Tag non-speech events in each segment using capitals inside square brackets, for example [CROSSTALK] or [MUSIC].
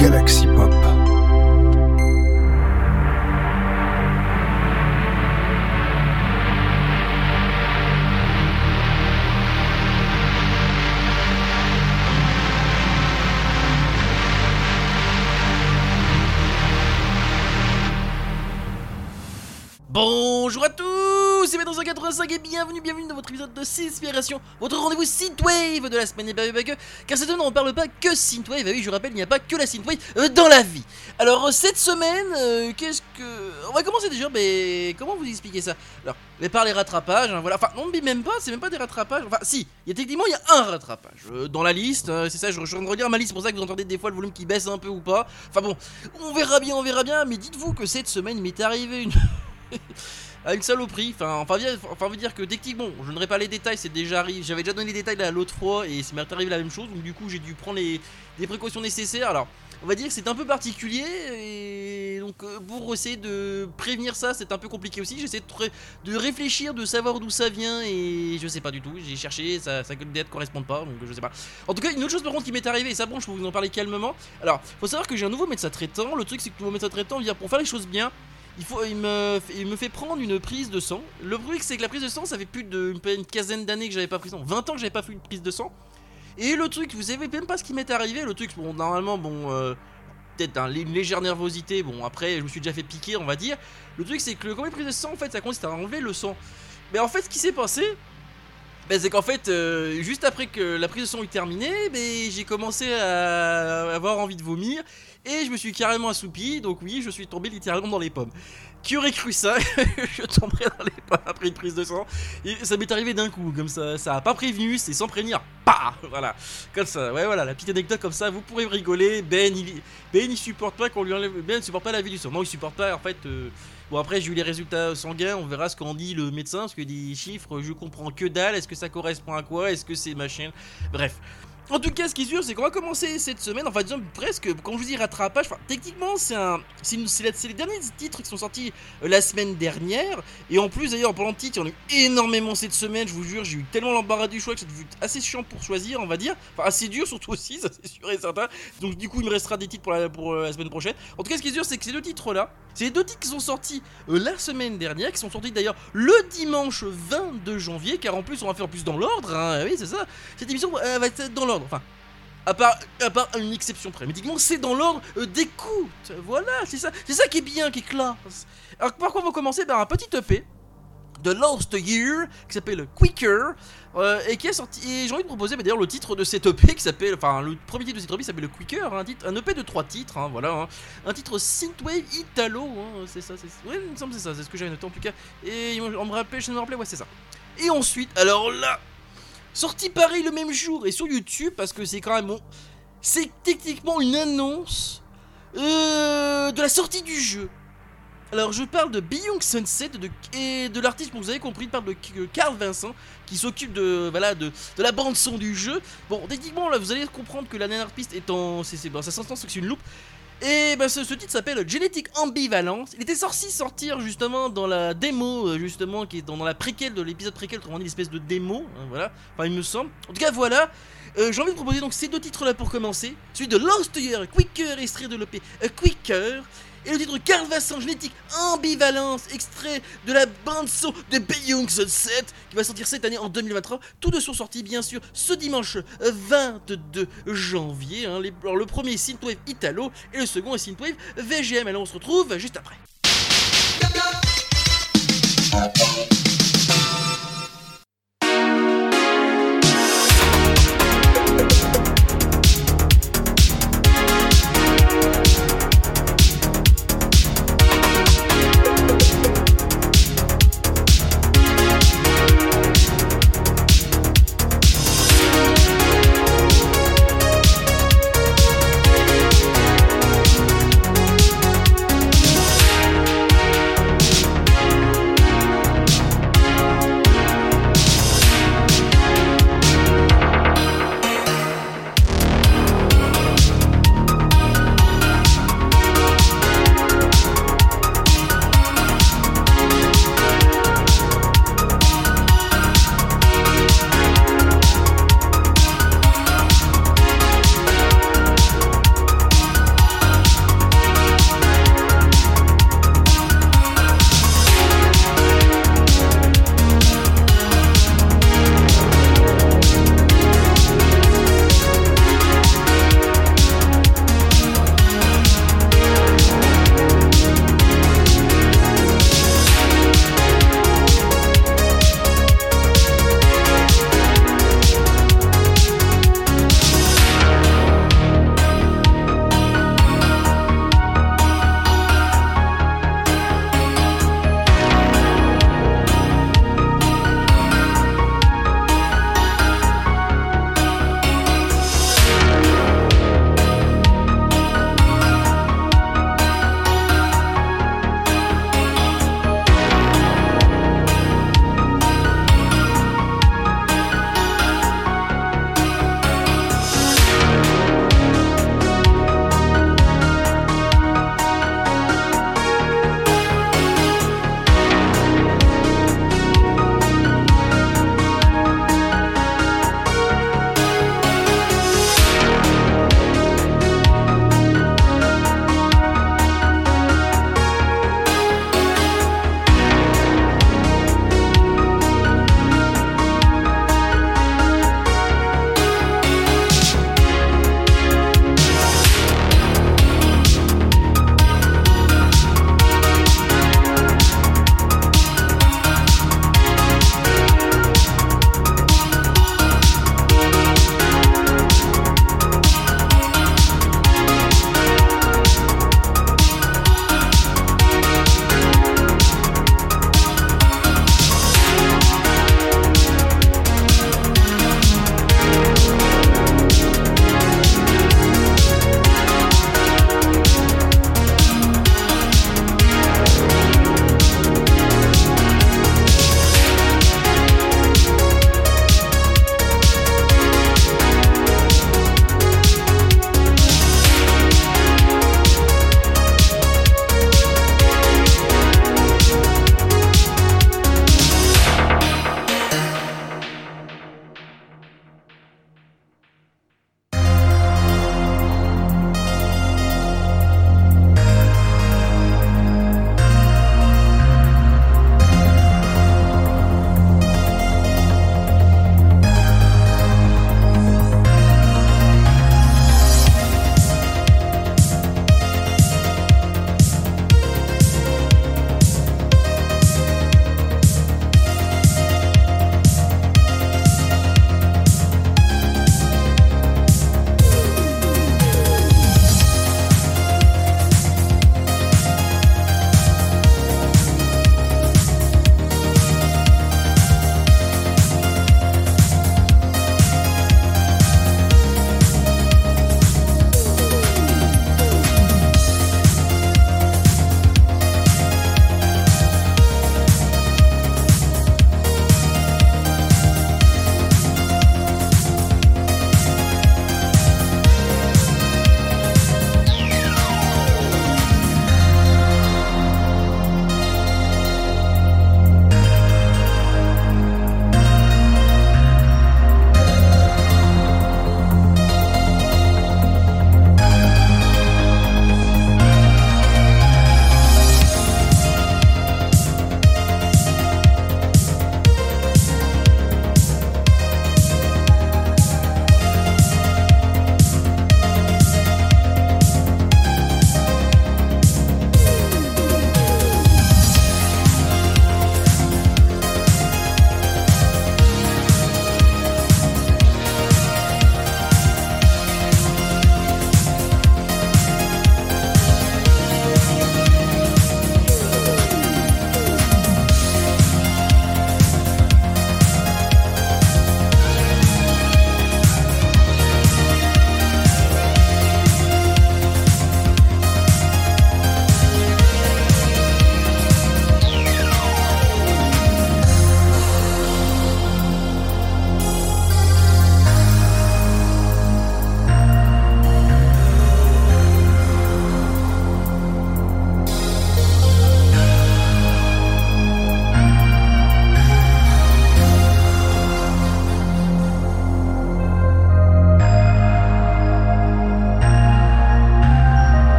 Galaxy de Synspiration, votre rendez-vous Synthwave de la semaine et pas, pas que, car cette semaine on ne parle pas que Synthwave, ah oui je rappelle il n'y a pas que la Synthwave euh, dans la vie. Alors euh, cette semaine, euh, qu'est-ce que... On va commencer déjà, mais comment vous expliquer ça? Alors, mais par les rattrapages, hein, voilà, enfin non mais même pas, c'est même pas des rattrapages, enfin si, il y a techniquement il y a un rattrapage dans la liste, c'est ça, je, je viens de relire ma liste, c'est pour ça que vous entendez des fois le volume qui baisse un peu ou pas, enfin bon, on verra bien, on verra bien, mais dites-vous que cette semaine m'est arrivé une... [LAUGHS] à une saloperie. Enfin, enfin, enfin, veut dire que techniquement, je donnerai pas les détails, c'est déjà arrivé. J'avais déjà donné les détails l'autre fois et ça m'est arrivé la même chose. Donc du coup, j'ai dû prendre les, précautions nécessaires. Alors, on va dire que c'est un peu particulier et donc euh, pour essayer de prévenir ça, c'est un peu compliqué aussi. J'essaie de, réfléchir, de savoir d'où ça vient et je sais pas du tout. J'ai cherché, ça, ça ne correspond pas, donc je sais pas. En tout cas, une autre chose par contre qui m'est arrivé, et ça bon, je peux vous en parler calmement. Alors, faut savoir que j'ai un nouveau médecin traitant. Le truc, c'est que nouveau médecin traitant vient pour faire les choses bien il, faut, il, me, il me fait prendre une prise de sang. Le truc, c'est que la prise de sang, ça fait plus d'une une quinzaine d'années que j'avais pas pris de sang. 20 ans que j'avais pas fait une prise de sang. Et le truc, vous savez même pas ce qui m'est arrivé. Le truc, bon, normalement, bon, euh, peut-être un, une légère nervosité. Bon, après, je me suis déjà fait piquer, on va dire. Le truc, c'est que quand prise de sang, en fait, ça consiste à enlever le sang. Mais en fait, ce qui s'est passé, bah, c'est qu'en fait, euh, juste après que la prise de sang est terminée, bah, j'ai commencé à avoir envie de vomir et je me suis carrément assoupi. Donc oui, je suis tombé littéralement dans les pommes. Qui aurait cru ça [LAUGHS] Je tomberais dans les pommes après une prise de sang. Ça m'est arrivé d'un coup, comme ça. Ça a pas prévenu, c'est sans prévenir. Bah Voilà, comme ça. Ouais, voilà, la petite anecdote comme ça. Vous pourrez rigoler. Ben, il, ben, il supporte pas qu'on lui enlève. Ben, il supporte pas la vie du sang. Non, il supporte pas. En fait. Euh... Bon après j'ai eu les résultats sanguins, on verra ce qu'en dit le médecin, parce que des chiffres je comprends que dalle, est-ce que ça correspond à quoi, est-ce que c'est machin, bref. En tout cas, ce qui est sûr, c'est qu'on va commencer cette semaine, enfin disons presque, quand je vous dis rattrapage, techniquement c'est les derniers titres qui sont sortis euh, la semaine dernière, et en plus d'ailleurs en parlant de titres, il y en a eu énormément cette semaine, je vous jure, j'ai eu tellement l'embarras du choix que c'est devenu assez chiant pour choisir, on va dire, enfin assez dur surtout aussi, [LAUGHS] ça c'est sûr et certain, donc du coup il me restera des titres pour euh, la semaine prochaine. En tout cas, ce qui est sûr, c'est que ces deux titres là, c'est les deux titres qui sont sortis euh, la semaine dernière, qui sont sortis d'ailleurs le dimanche 22 janvier, car en plus on va faire plus dans l'ordre, hein, oui c'est ça, cette émission va être dans l'ordre, enfin à part, à part une exception près. Mais c'est dans l'ordre euh, d'écoute. Voilà, c'est ça, c'est ça qui est bien, qui est classe. Alors, par quoi on va commencer? Par un petit EP de Last Year qui s'appelle Quicker euh, et qui est sorti. Et j'ai envie de proposer bah, d'ailleurs le titre de cet EP qui s'appelle. Enfin, le premier titre de cet EP s'appelle Quicker, un, titre, EP de trois titres, hein, voilà. Hein, un titre Synthwave Italo, hein, c'est ça, c'est Ouais, il me semble c'est ça, c'est ce que j'avais noté en tout cas. Et on me rappelait, je me rappelais, ouais, c'est ça. Et ensuite, alors là, Sorti pareil le même jour et sur YouTube parce que c'est quand même bon. C'est techniquement une annonce euh, de la sortie du jeu. Alors je parle de Beyond Sunset et de l'artiste, vous avez compris, il parle de Carl Vincent qui s'occupe de, voilà, de, la bande son du jeu. Bon, techniquement là vous allez comprendre que la nanarpiste est en... C'est, bon, ça s'entend c'est une loupe. Et ben ce, titre s'appelle Genetic Ambivalence. Il était sorti sortir justement dans la démo, euh, justement, qui est dans, la préquelle de l'épisode préquel, autrement dit, l'espèce de démo, hein, voilà. Enfin, il me semble. En tout cas, voilà. Euh, J'ai envie de proposer donc ces deux titres-là pour commencer. Celui de Lost Year, Quicker, extrait de l'EP Quicker. Et le titre Carl Vincent Génétique Ambivalence, extrait de la bande son de Beyond Sunset, qui va sortir cette année en 2023. Tous deux sont sortis bien sûr ce dimanche 22 janvier. Hein. Alors le premier est Synthwave Italo et le second est Synthwave VGM. Alors on se retrouve juste après.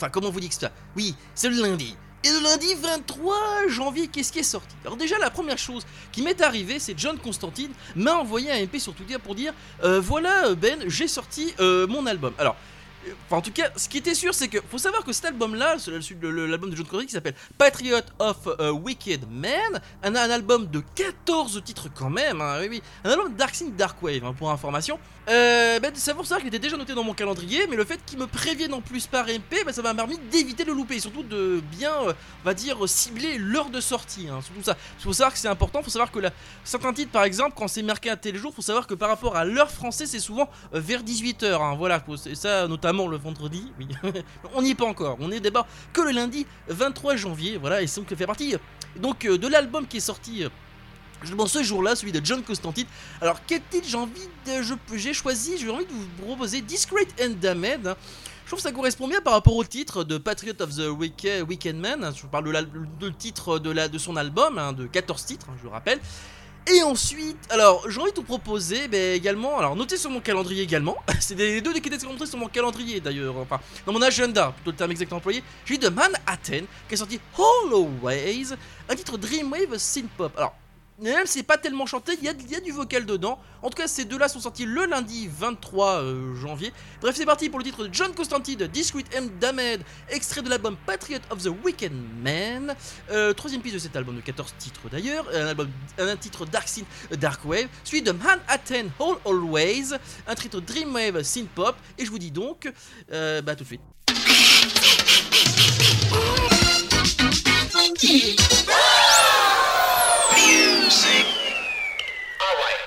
Enfin, comment vous dit que ça Oui, c'est le lundi. Et le lundi 23 janvier, qu'est-ce qui est sorti? Alors déjà, la première chose qui m'est arrivée, c'est John Constantine m'a envoyé un MP sur Twitter pour dire euh, voilà Ben, j'ai sorti euh, mon album. Alors Enfin, en tout cas, ce qui était sûr, c'est que faut savoir que cet album-là, l'album de John Cody qui s'appelle Patriot of Wicked Man, un, un, album de 14 titres quand même, hein, oui, oui, un album Dark Sync Dark Wave, hein, pour information. Euh, ben, ça savoir qu'il était déjà noté dans mon calendrier, mais le fait qu'il me prévienne en plus par MP, ben, ça m'a permis d'éviter de louper, et surtout de bien, euh, on va dire, cibler l'heure de sortie. Hein, surtout ça. Il faut savoir que c'est important, il faut savoir que la, certains titres, par exemple, quand c'est marqué à tel jour, il faut savoir que par rapport à l'heure française, c'est souvent euh, vers 18h. Hein, voilà, ça notamment le vendredi. [LAUGHS] On n'y est pas encore, on est d'abord que le lundi 23 janvier, voilà, et donc ça fait partie donc de l'album qui est sorti Justement ce jour-là, celui de John Constantine. Alors quel titre j'ai envie de, j'ai choisi, j'ai envie de vous proposer Discreet and Damned. Je trouve que ça correspond bien par rapport au titre de Patriot of the Weekend Man. Je parle de, titre de, la, de son album, hein, de 14 titres, hein, je le rappelle. Et ensuite, alors j'ai envie de vous proposer ben, également, alors notez sur mon calendrier également, [LAUGHS] c'est les deux qui étaient sur mon calendrier d'ailleurs, enfin dans mon agenda, plutôt le terme exact employé, j'ai de Manhattan qui est sorti Ways, un titre Dreamwave Synthpop. Alors même c'est pas tellement chanté, il y a, du vocal dedans. En tout cas, ces deux-là sont sortis le lundi 23 euh, janvier. Bref, c'est parti pour le titre de John Constantine, Discreet M. Damed, extrait de l'album Patriot of the Weekend Man. Euh, troisième piste de cet album de 14 titres d'ailleurs, un, titre Dark Sin, Dark Wave, suivi de Man Atten All Always, un titre Dreamwave Synth Pop, et je vous dis donc, euh, bah tout de suite. music. All right.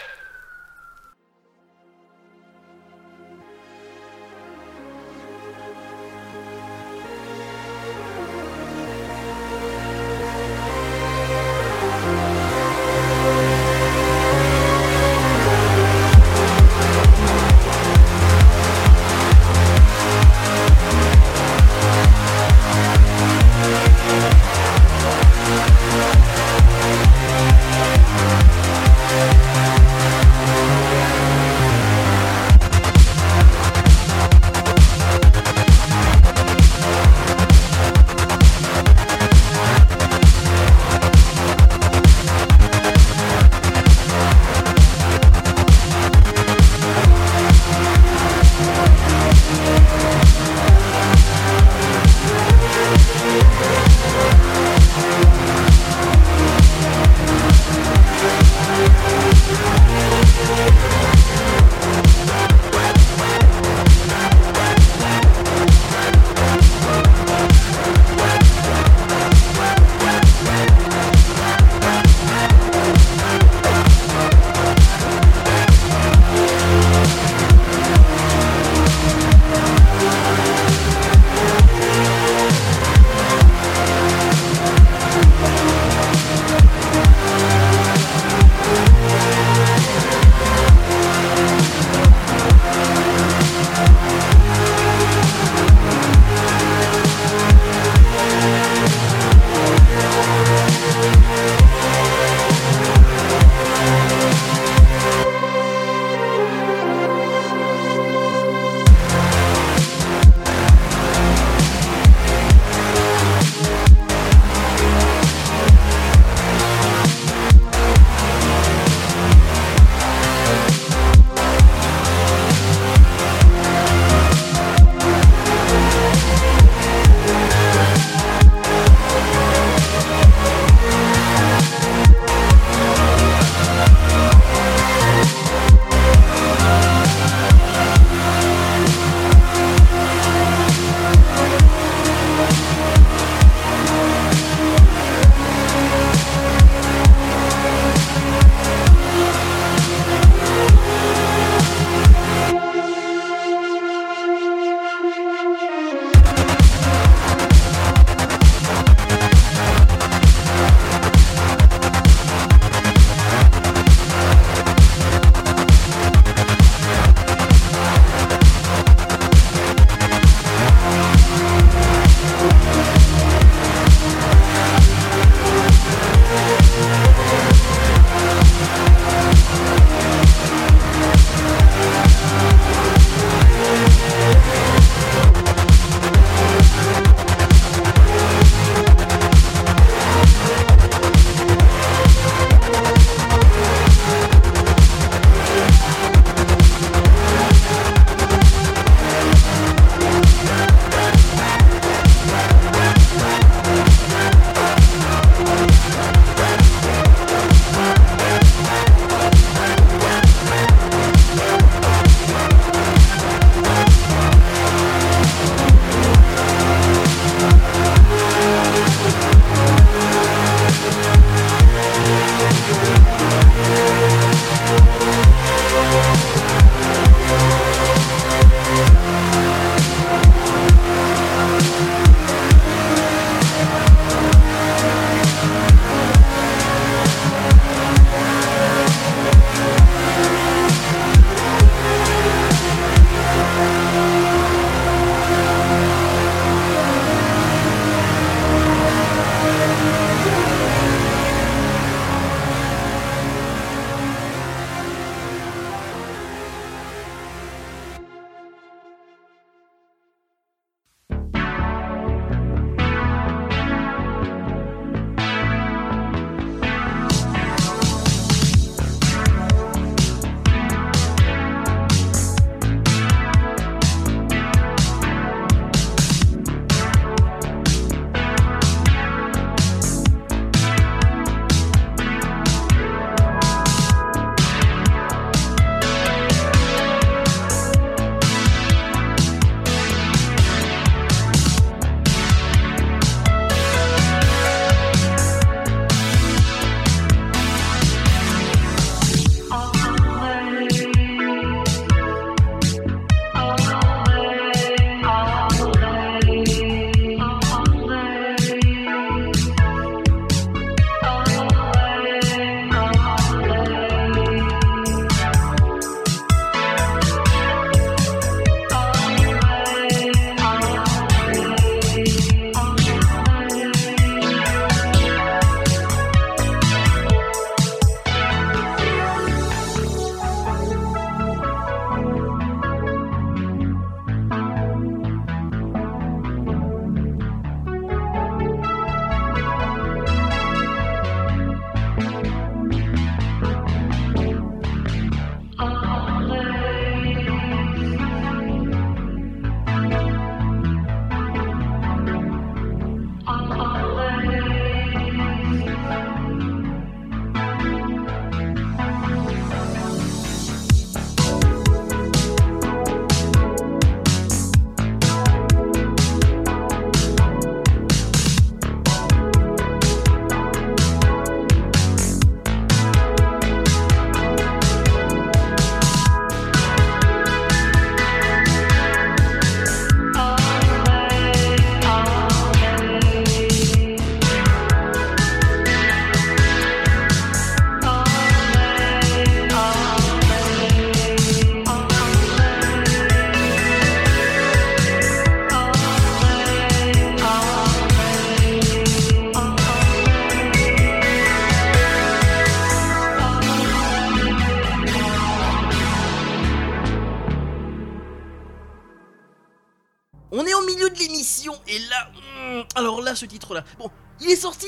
Ce titre-là, bon, il est sorti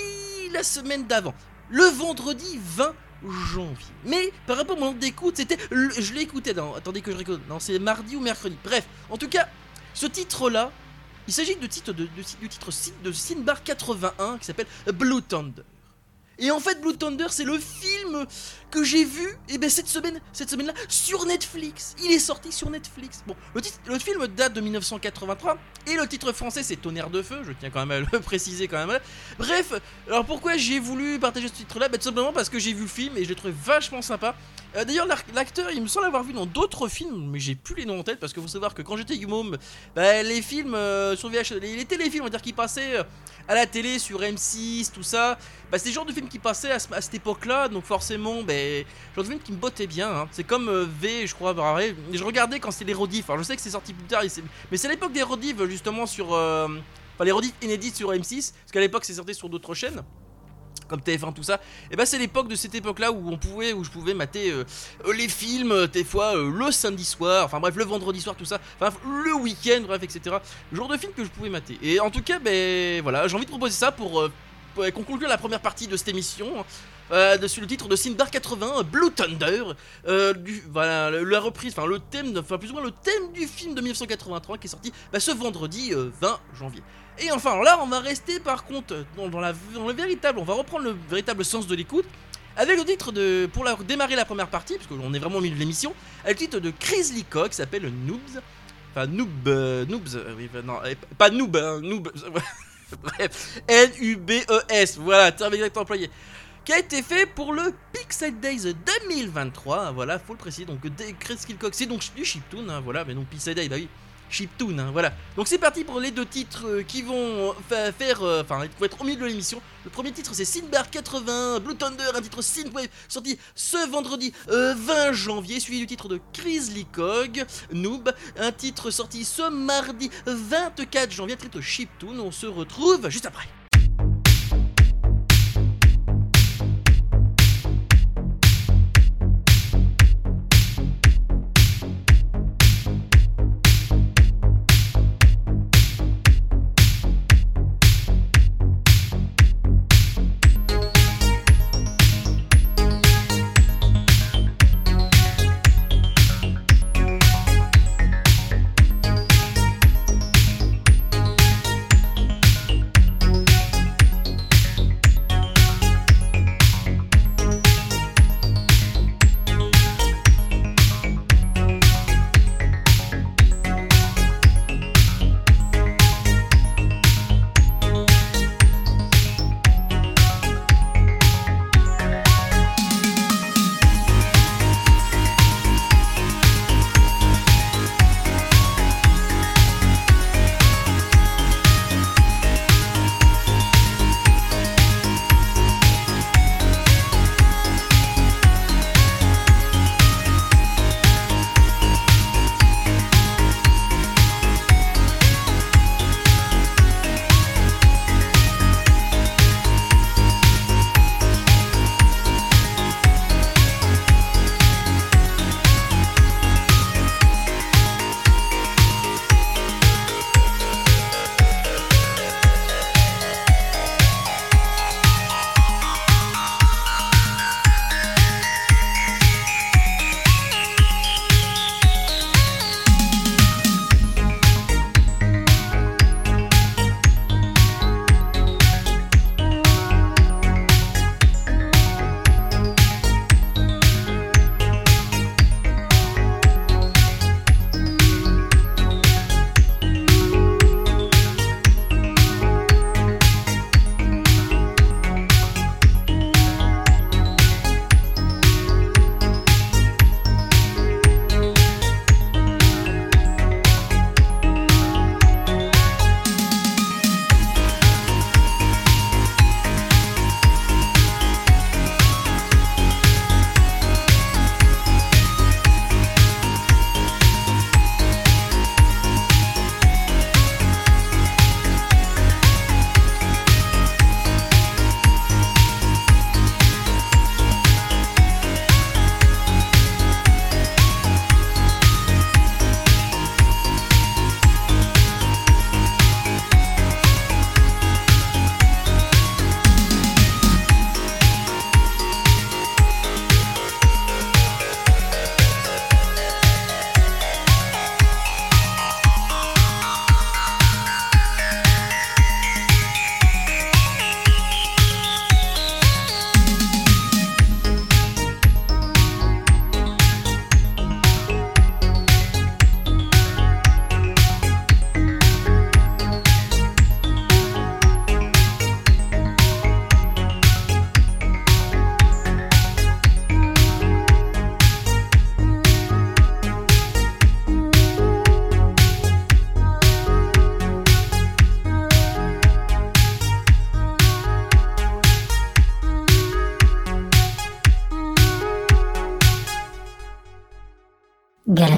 la semaine d'avant, le vendredi 20 janvier. Mais par rapport à mon d'écoute, c'était. Je dans. Attendez que je récolte. Non, c'est mardi ou mercredi. Bref, en tout cas, ce titre-là, il s'agit de titre de, du titre de Sinbar 81 qui s'appelle Blue Thunder. Et en fait, Blue Thunder, c'est le film que j'ai vu eh ben, cette semaine, cette semaine-là sur Netflix. Il est sorti sur Netflix. Bon, le, le, film date de 1983 et le titre français c'est Tonnerre de feu. Je tiens quand même à le [LAUGHS] préciser quand même. Bref, alors pourquoi j'ai voulu partager ce titre-là? Bah, Tout simplement parce que j'ai vu le film et je l'ai trouvé vachement sympa. Euh, d'ailleurs, l'acteur, il me semble avoir vu dans d'autres films, mais j'ai plus les noms en tête parce qu'il faut savoir que quand j'étais môme, bah, les films euh, sur VH, les, les téléfilms, on va dire, qui passaient euh, à la télé sur M6, tout ça, bah, c'est le genre de film qui passait à, cette époque-là, donc forcément, bah, genre de film qui me bottait bien. Hein. C'est comme V, je crois, bah, je regardais quand c'était les rediffs. Alors je sais que c'est sorti plus tard, mais c'est l'époque des rediffs justement sur, enfin les rediffs inédits sur M6, parce qu'à l'époque c'est sorti sur d'autres chaînes comme TF1 tout ça et bah c'est l'époque de cette époque là où on pouvait où je pouvais mater euh, euh, les films euh, des fois le samedi soir enfin bref le vendredi soir tout ça enfin le week-end bref etc le genre de film que je pouvais mater et en tout cas ben voilà j'ai envie de proposer ça pour, conclure la première partie de cette émission. Euh, dessus le titre de Sinbar 80, Blue Thunder, du, voilà, la reprise, enfin le thème, enfin plus ou moins le thème du film de 1983 qui est sorti bah, ce vendredi 20 janvier. Et enfin, là, on va rester par contre dans, la, le véritable, on va reprendre le véritable sens de l'écoute. Avec le titre de. Pour démarrer la première partie, parce qu'on est vraiment au milieu de l'émission, avec le titre de Chris Leacock qui s'appelle Noobs. Enfin, Noob. Euh, noobs. Euh, oui, non, euh, pas Noob, hein, Noob. [LAUGHS] [LAUGHS] Bref, N-U-B-E-S, voilà, terme exact employé. Qui a été fait pour le Pixel Days 2023, voilà, faut le préciser. Donc, Chris Leacock, c'est donc du chiptune, hein, voilà, mais donc Pixel Days, bah oui chiptune, hein, voilà. Donc c'est parti pour les deux titres euh, qui vont faire, euh, enfin, être au milieu de l'émission. Le premier titre c'est Sinbar 80, Blue Thunder, un titre Synthwave sorti ce vendredi 20 euh, janvier, suivi du titre de Grizzly Cog, Noob, un titre sorti ce mardi 24 janvier, titre chiptune. On se retrouve juste après.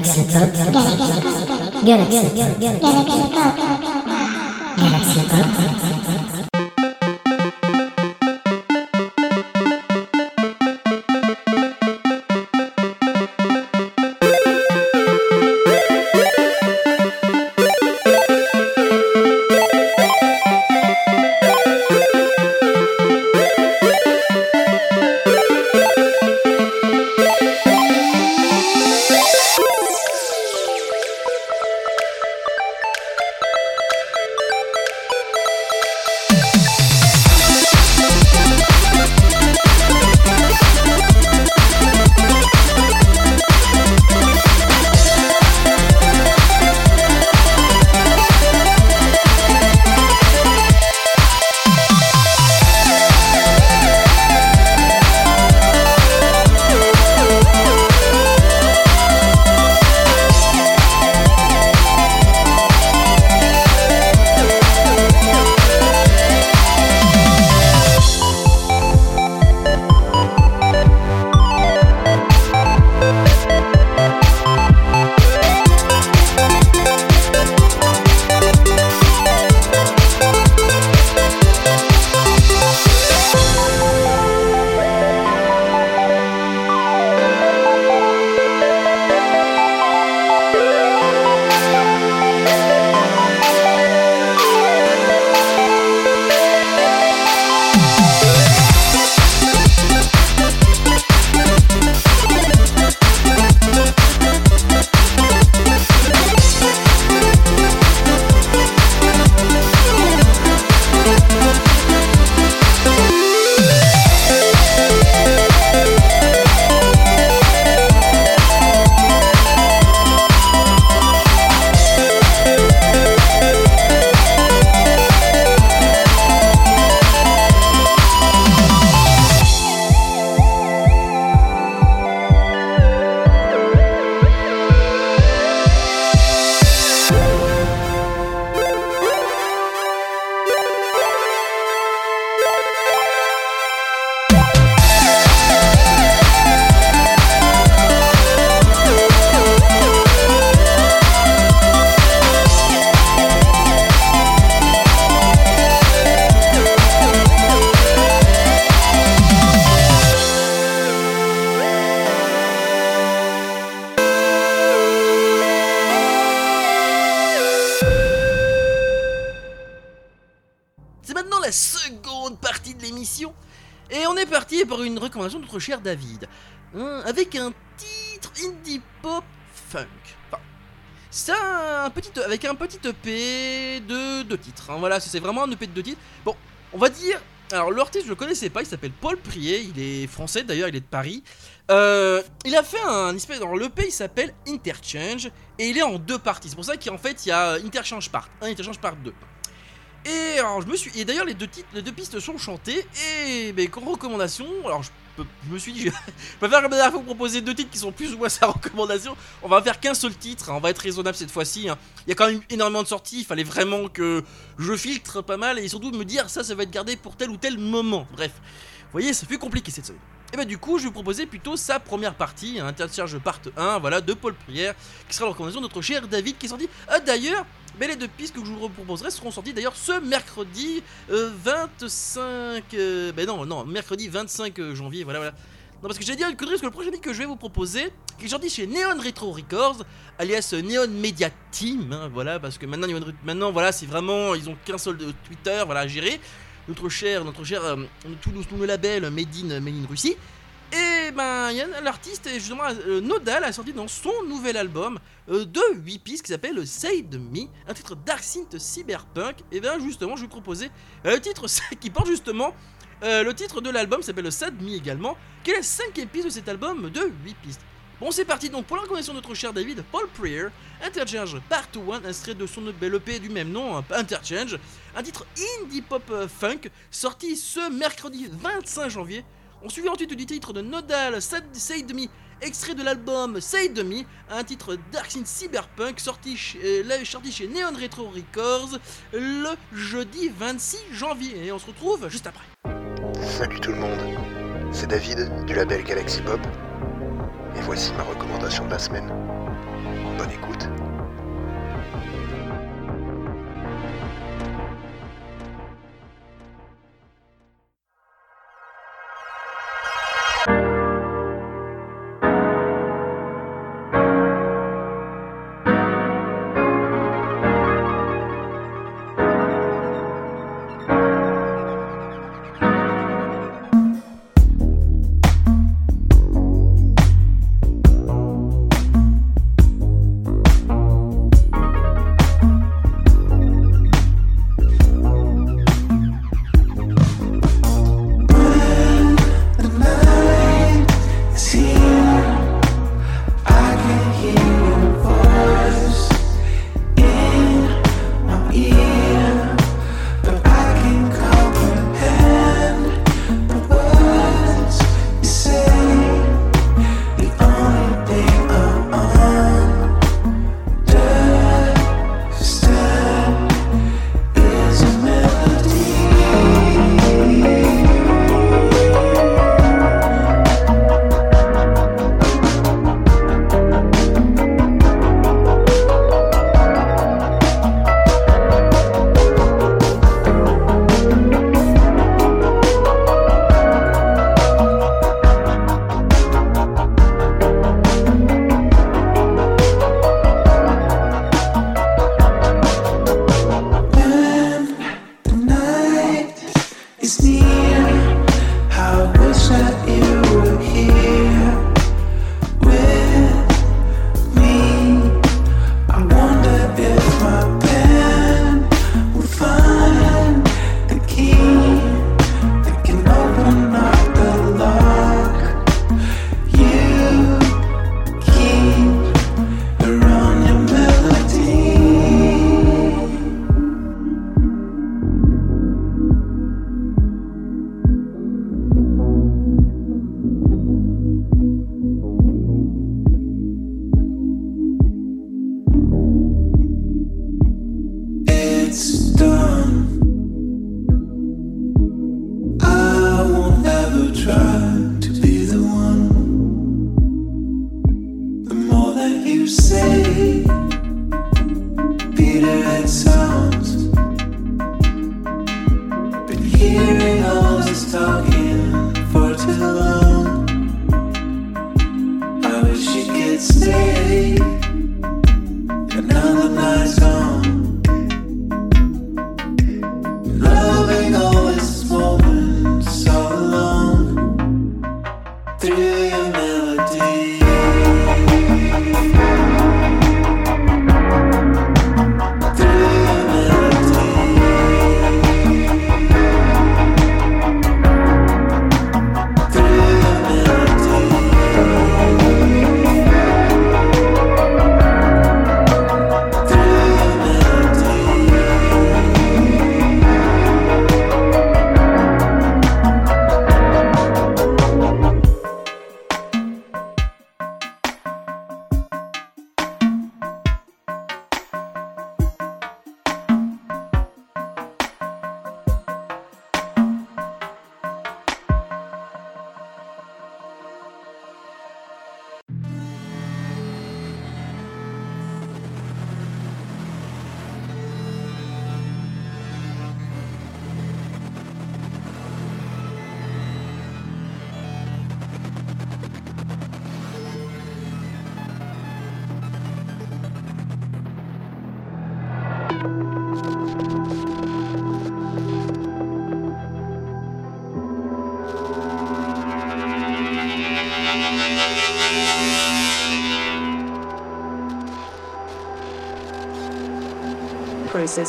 Galaxy Pop. Galaxy Pop. Galaxy Pop. Cher David. Hein, avec un titre indie pop funk. Enfin, c'est un petit, avec un petit EP de deux titres. hein. Voilà, c'est vraiment un EP de deux titres. Bon, on va dire. Alors, l'artiste, je le connaissais pas, il s'appelle Paul Prier, il est français d'ailleurs, il est de Paris. Euh, il a fait un espèce. Dans l'EP, il s'appelle Interchange, et il est en deux parties. C'est pour ça qu'en fait, il y a Interchange Part 1, Interchange Part 2. Et alors je me suis et d'ailleurs les deux titres, les deux pistes sont chantées et ben comme recommandation, alors je, je me suis dit [LAUGHS] je vais faire comme la dernière fois proposer deux titres qui sont plus ou moins sa recommandation. On va faire qu'un seul titre, hein, on va être raisonnable cette fois-ci. hein. Il y a quand même énormément de sorties, il fallait vraiment que je filtre pas mal et surtout me dire ça ça va être gardé pour tel ou tel moment. Bref, vous voyez ça fait compliqué cette semaine. Et bah du coup je vais vous proposer plutôt sa première partie, un Intercharge part 1, voilà, de Paul Prière, qui sera la recommandation de notre cher David qui est sorti. Ah d'ailleurs, mais les deux pistes que je vous proposerai seront sorties d'ailleurs ce mercredi euh, 25. euh, ben non, non, mercredi 25 janvier, voilà, voilà. Non, parce que j'ai dit une connerie, parce que le prochain titre que je vais vous proposer, qui est sorti chez Neon Retro Records, alias Neon Media Team, hein, voilà, parce que maintenant, maintenant voilà, c'est vraiment, ils ont qu'un seul de Twitter, voilà, à gérer. Notre cher, notre cher, euh, tout, tout le label Made in, Made in Russie. Et ben, l'artiste, justement, euh, Nodal a sorti dans son nouvel album euh, de 8 pistes qui s'appelle Save Me, un titre Dark Synth Cyberpunk. Et bien, justement, je vais vous proposer euh, le titre [LAUGHS] qui porte justement euh, le titre de l'album, s'appelle Sad Me également, qui est la cinquième piste de cet album de 8 pistes. Bon, c'est parti donc pour la reconnaissance de notre cher David, Paul Prier, Interchange Part 1, extrait de son EP du même nom, hein, Interchange, un titre indie pop euh, funk, sorti ce mercredi 25 janvier. On suivit ensuite du titre de Nodal, Save Me, extrait de l'album Save Me, un titre Dark Synth Cyberpunk, sorti chez, euh, sorti chez Neon Retro Records le jeudi 26 janvier. Et on se retrouve juste après. Salut tout le monde, c'est David du label Galaxy Pop. Et voici ma recommandation de la semaine. Bonne écoute.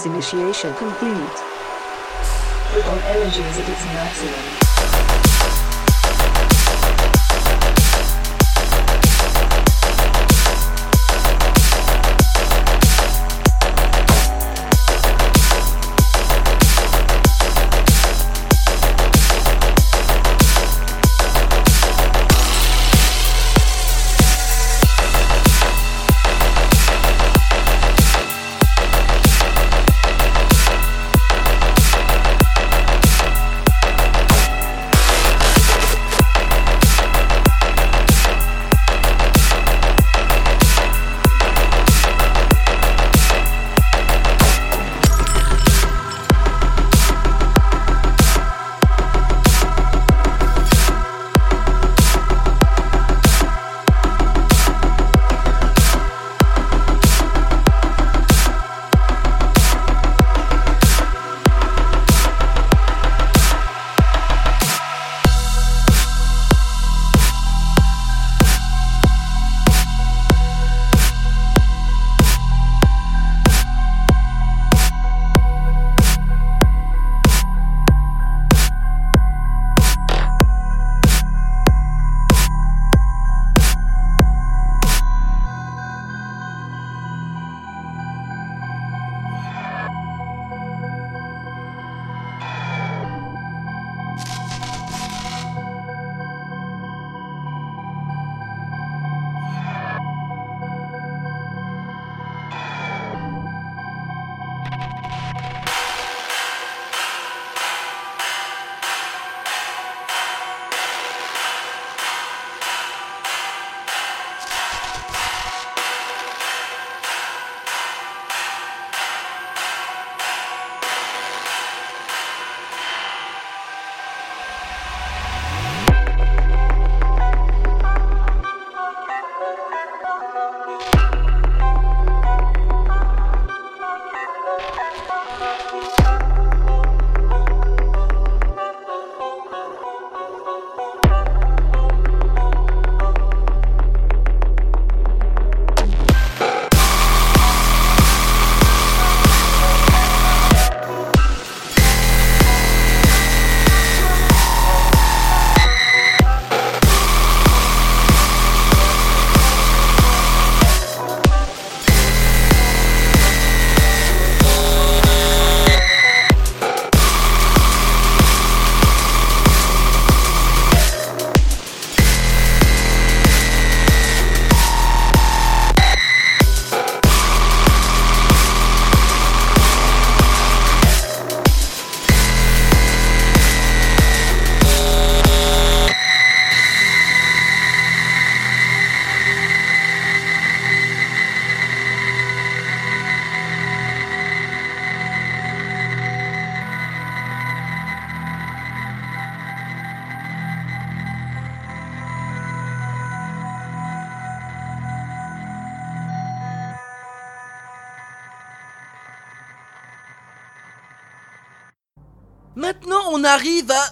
Initiation complete. All energies at its maximum.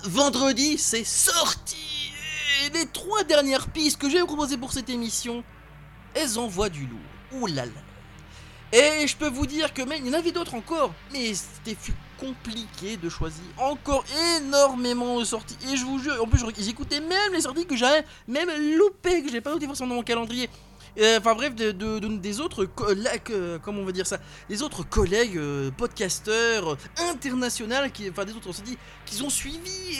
Vendredi, c'est sorti Et les trois dernières pistes que vous proposer pour cette émission, elles envoient du lourd. Ouh là là. Et je peux vous dire que même, il y en avait d'autres encore, mais c'était compliqué de choisir. Encore énormément de sorties. Et je vous jure, en plus, j'écoutais même les sorties que j'avais même loupées, que j'ai pas noté forcément dans mon calendrier. Euh, Enfin bref, de, de- de- des autres, co- la- que- comment on va dire ça, des autres collègues euh, podcasteurs euh, internationaux, enfin des autres sorties, qu'ils ont suivi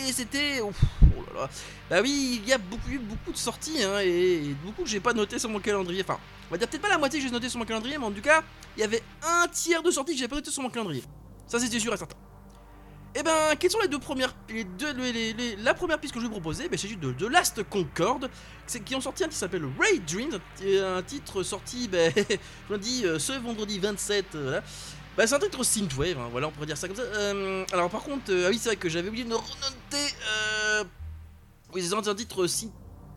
et c'était, ouf, oh là là. Bah oui, il y a beaucoup, eu beaucoup de sorties hein, et, et beaucoup que j'ai pas noté sur mon calendrier. Enfin, on va dire peut-être pas la moitié que j'ai noté sur mon calendrier, mais en tout cas, il y avait un tiers de sorties que j'ai pas noté sur mon calendrier. Ça c'était sûr et certain. Et ben, quelles sont les deux premières, les la première piste que je vais vous proposer, ben, s'agit de The Last Concorde, qui ont sorti un qui s'appelle Ray Dreams, un titre sorti, ben, [LAUGHS] je vous dit, euh, ce vendredi 27, euh. Bah, c'est un titre synthwave, hein, voilà, on pourrait dire ça comme ça. Euh, alors par contre, ah oui, c'est vrai que j'avais oublié de renoter. Oui, c'est un titre synth.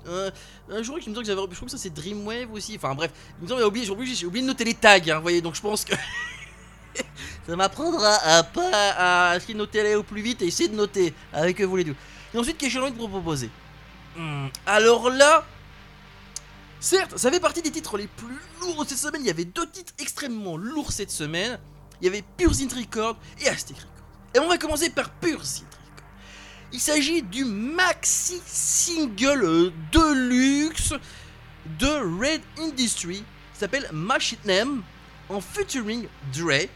Euh, euh, je me que j'avais, je crois que ça c'est Dreamwave aussi. Enfin bref, il me semble j'ai oublié, j'ai de noter les tags, hein, vous voyez. Donc je pense que [LAUGHS] ça m'apprendra à pas à essayer de noter au plus vite et essayer de noter avec vous les deux. Et ensuite, qu'est-ce que j'ai envie de vous proposer? Hmm, Alors là, certes, ça fait partie des titres les plus lourds de cette semaine. Il y avait deux titres extrêmement lourds cette semaine. Il y avait Pure Record et Aztec Record. Et on va commencer par Pure Synth Record. Il s'agit du maxi single euh, deluxe de Red Industry s'appelle Machine Name en featuring Dre.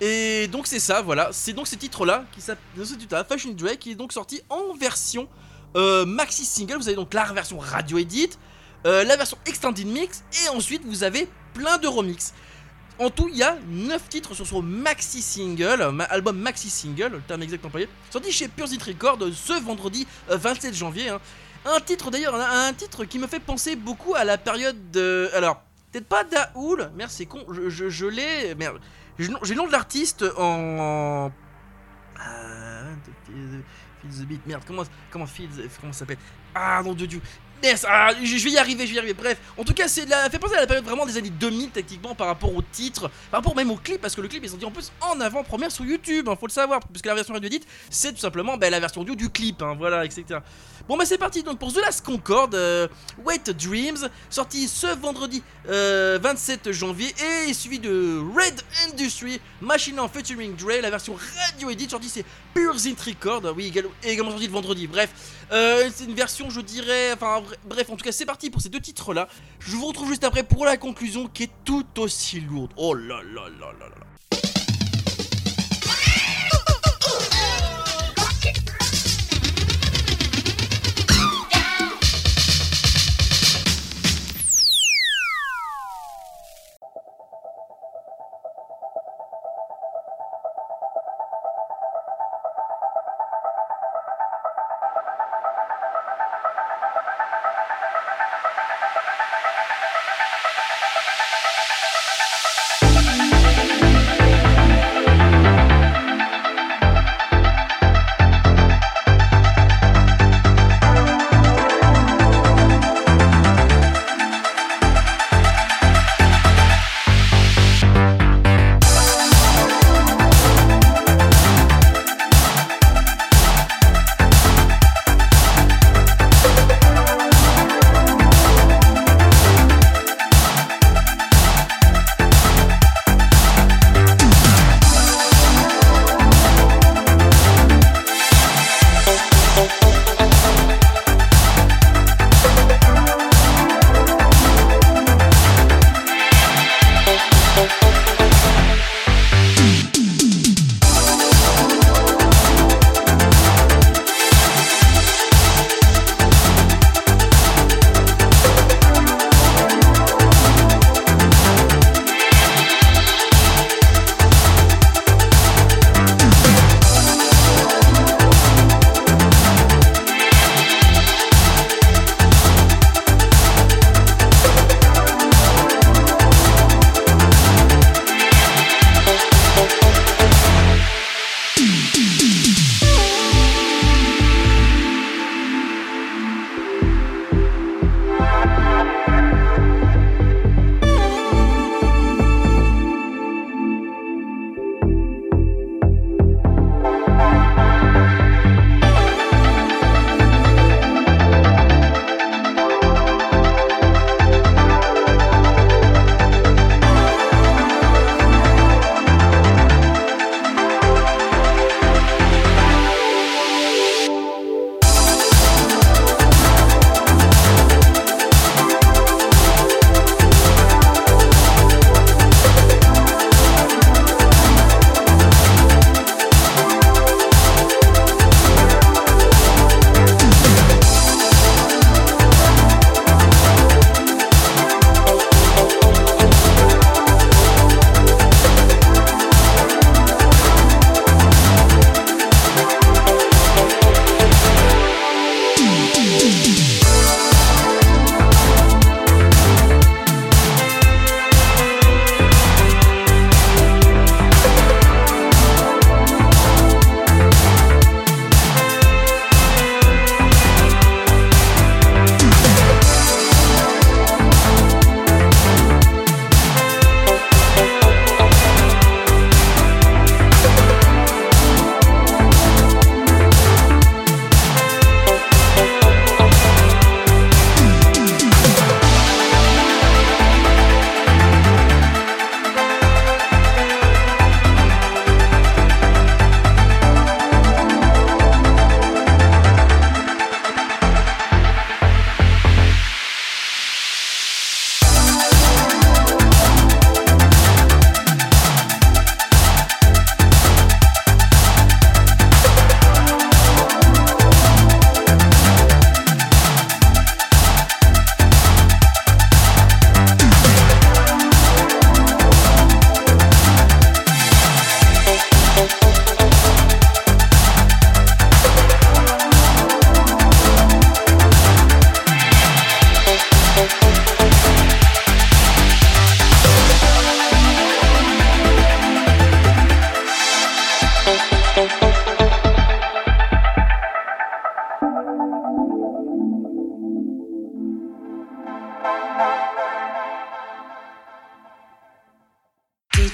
Et donc c'est ça, voilà, c'est donc ce titre-là qui s'appelle Fashion Dre qui est donc sorti en version euh, maxi single. Vous avez donc la version radio edit, euh, la version extended mix et ensuite vous avez plein de remix. En tout, il y a 9 titres sur son maxi single, album maxi single, le terme exact employé, sorti chez Pure Zit Record ce vendredi euh, 27 janvier. hein. Un titre d'ailleurs, un, titre qui me fait penser beaucoup à la période de. Alors, peut-être pas Daoul, merde, c'est con, je, je, je l'ai. Merde, j'ai le nom- de l'artiste en. Ah, Feel the Beat, merde, comment, comment, Feel the- comment ça s'appelle? Ah, non de Dieu Ah, je, vais y arriver, je vais y arriver. Bref, en tout cas, c'est la, fait penser à la période vraiment des années 2000, techniquement, par rapport au titre, par rapport même au clip, parce que le clip est sorti en plus en avant-première sur YouTube, hein, faut le savoir, puisque la version radio edit, c'est tout simplement ben, la version audio du clip, hein, voilà, etc. Bon, bah c'est parti donc pour The Last Concorde, euh, Wet Dreams, sorti ce vendredi euh, 27 janvier, et suivi de Red Industry, Machine en featuring Dre, la version radio edit, sorti c'est Pure Zint Record, oui, égal- également sorti le vendredi, bref. Euh, c'est une version, je dirais. Enfin, bref, en tout cas, c'est parti pour ces deux titres-là. Je vous retrouve juste après pour la conclusion qui est tout aussi lourde. Oh là là là là là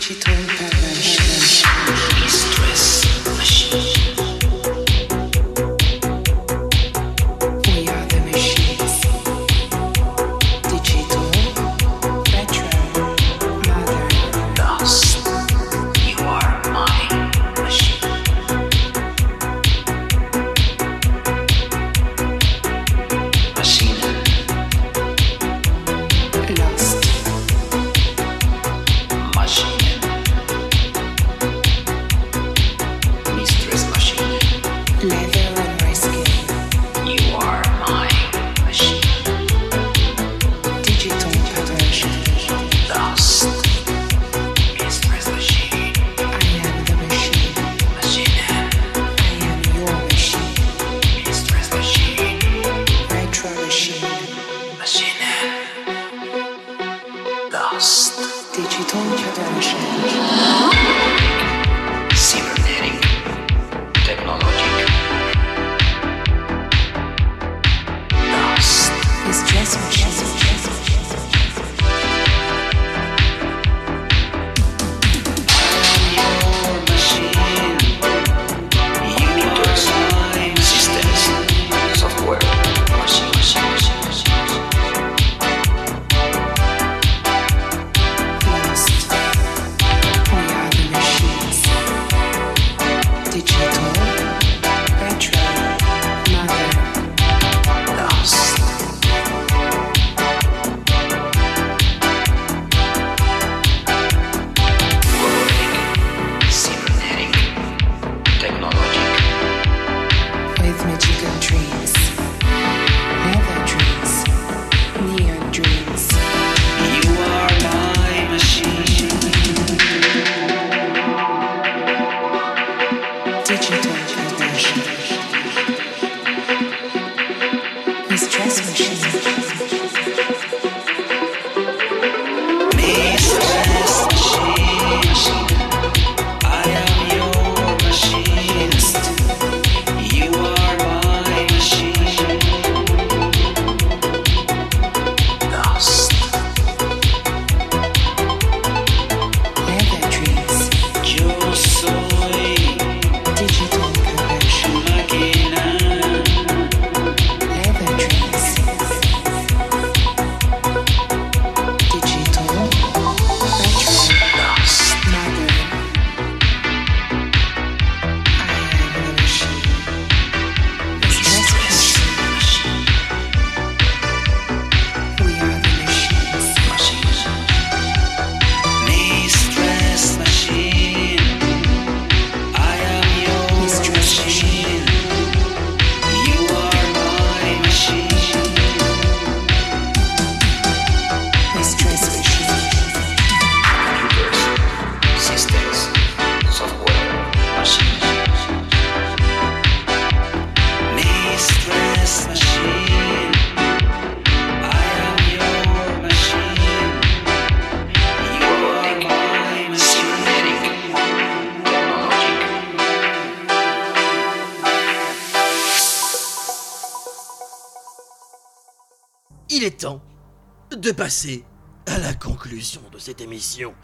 一起痛苦。Est temps de passer à la conclusion de cette émission.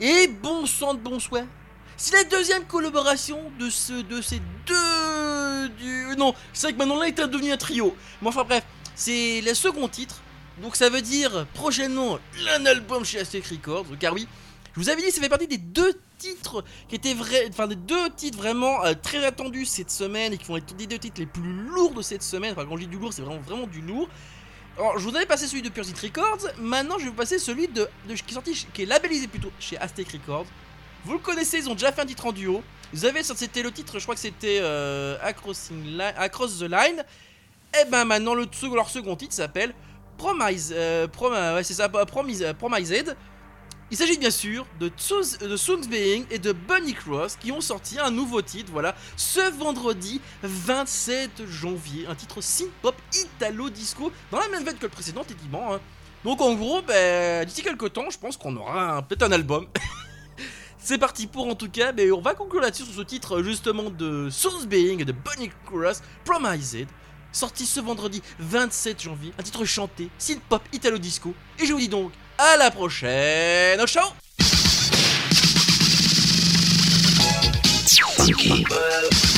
Et bon sang de bonsoir. C'est la deuxième collaboration de ce de ces deux du non, c'est vrai que maintenant là est devenu un trio. Mais enfin bref, c'est le second titre. Donc ça veut dire prochainement un album chez Aztec Records. Car oui, je vous avais dit ça fait partie des deux titres qui étaient vrais, enfin des deux titres vraiment euh, très attendus cette semaine et qui font les deux titres les plus lourds de cette semaine. Enfin quand je dis du lourd, c'est vraiment vraiment du lourd. Alors, je vous avais passé celui de Pure Zit Records, maintenant je vais vous passer celui de, qui est labellisé plutôt chez Aztec Records. Vous le connaissez, ils ont déjà fait un titre en duo. Vous avez, c'était le titre, je crois que c'était euh, Across the Line. Et ben maintenant, leur second titre s'appelle Promise, Prom- euh, ouais, c'est ça, Promise, euh, Promised. Il s'agit bien sûr de, Tsus- de Soon's Being et de Bunny Cross qui ont sorti un nouveau titre, voilà, ce vendredi 27 janvier. Un titre synth-pop italo-disco dans la même veine que le précédent, effectivement. hein. Donc en gros, ben, d'ici quelques temps, je pense qu'on aura peut-être un album. [LAUGHS] C'est parti pour en tout cas, mais on va conclure là-dessus sur ce titre justement de Source Being et de Bunny Cross, Promised, sorti ce vendredi 27 janvier, un titre chanté, synth-pop italo-disco. Et je vous dis donc à la prochaine, au Every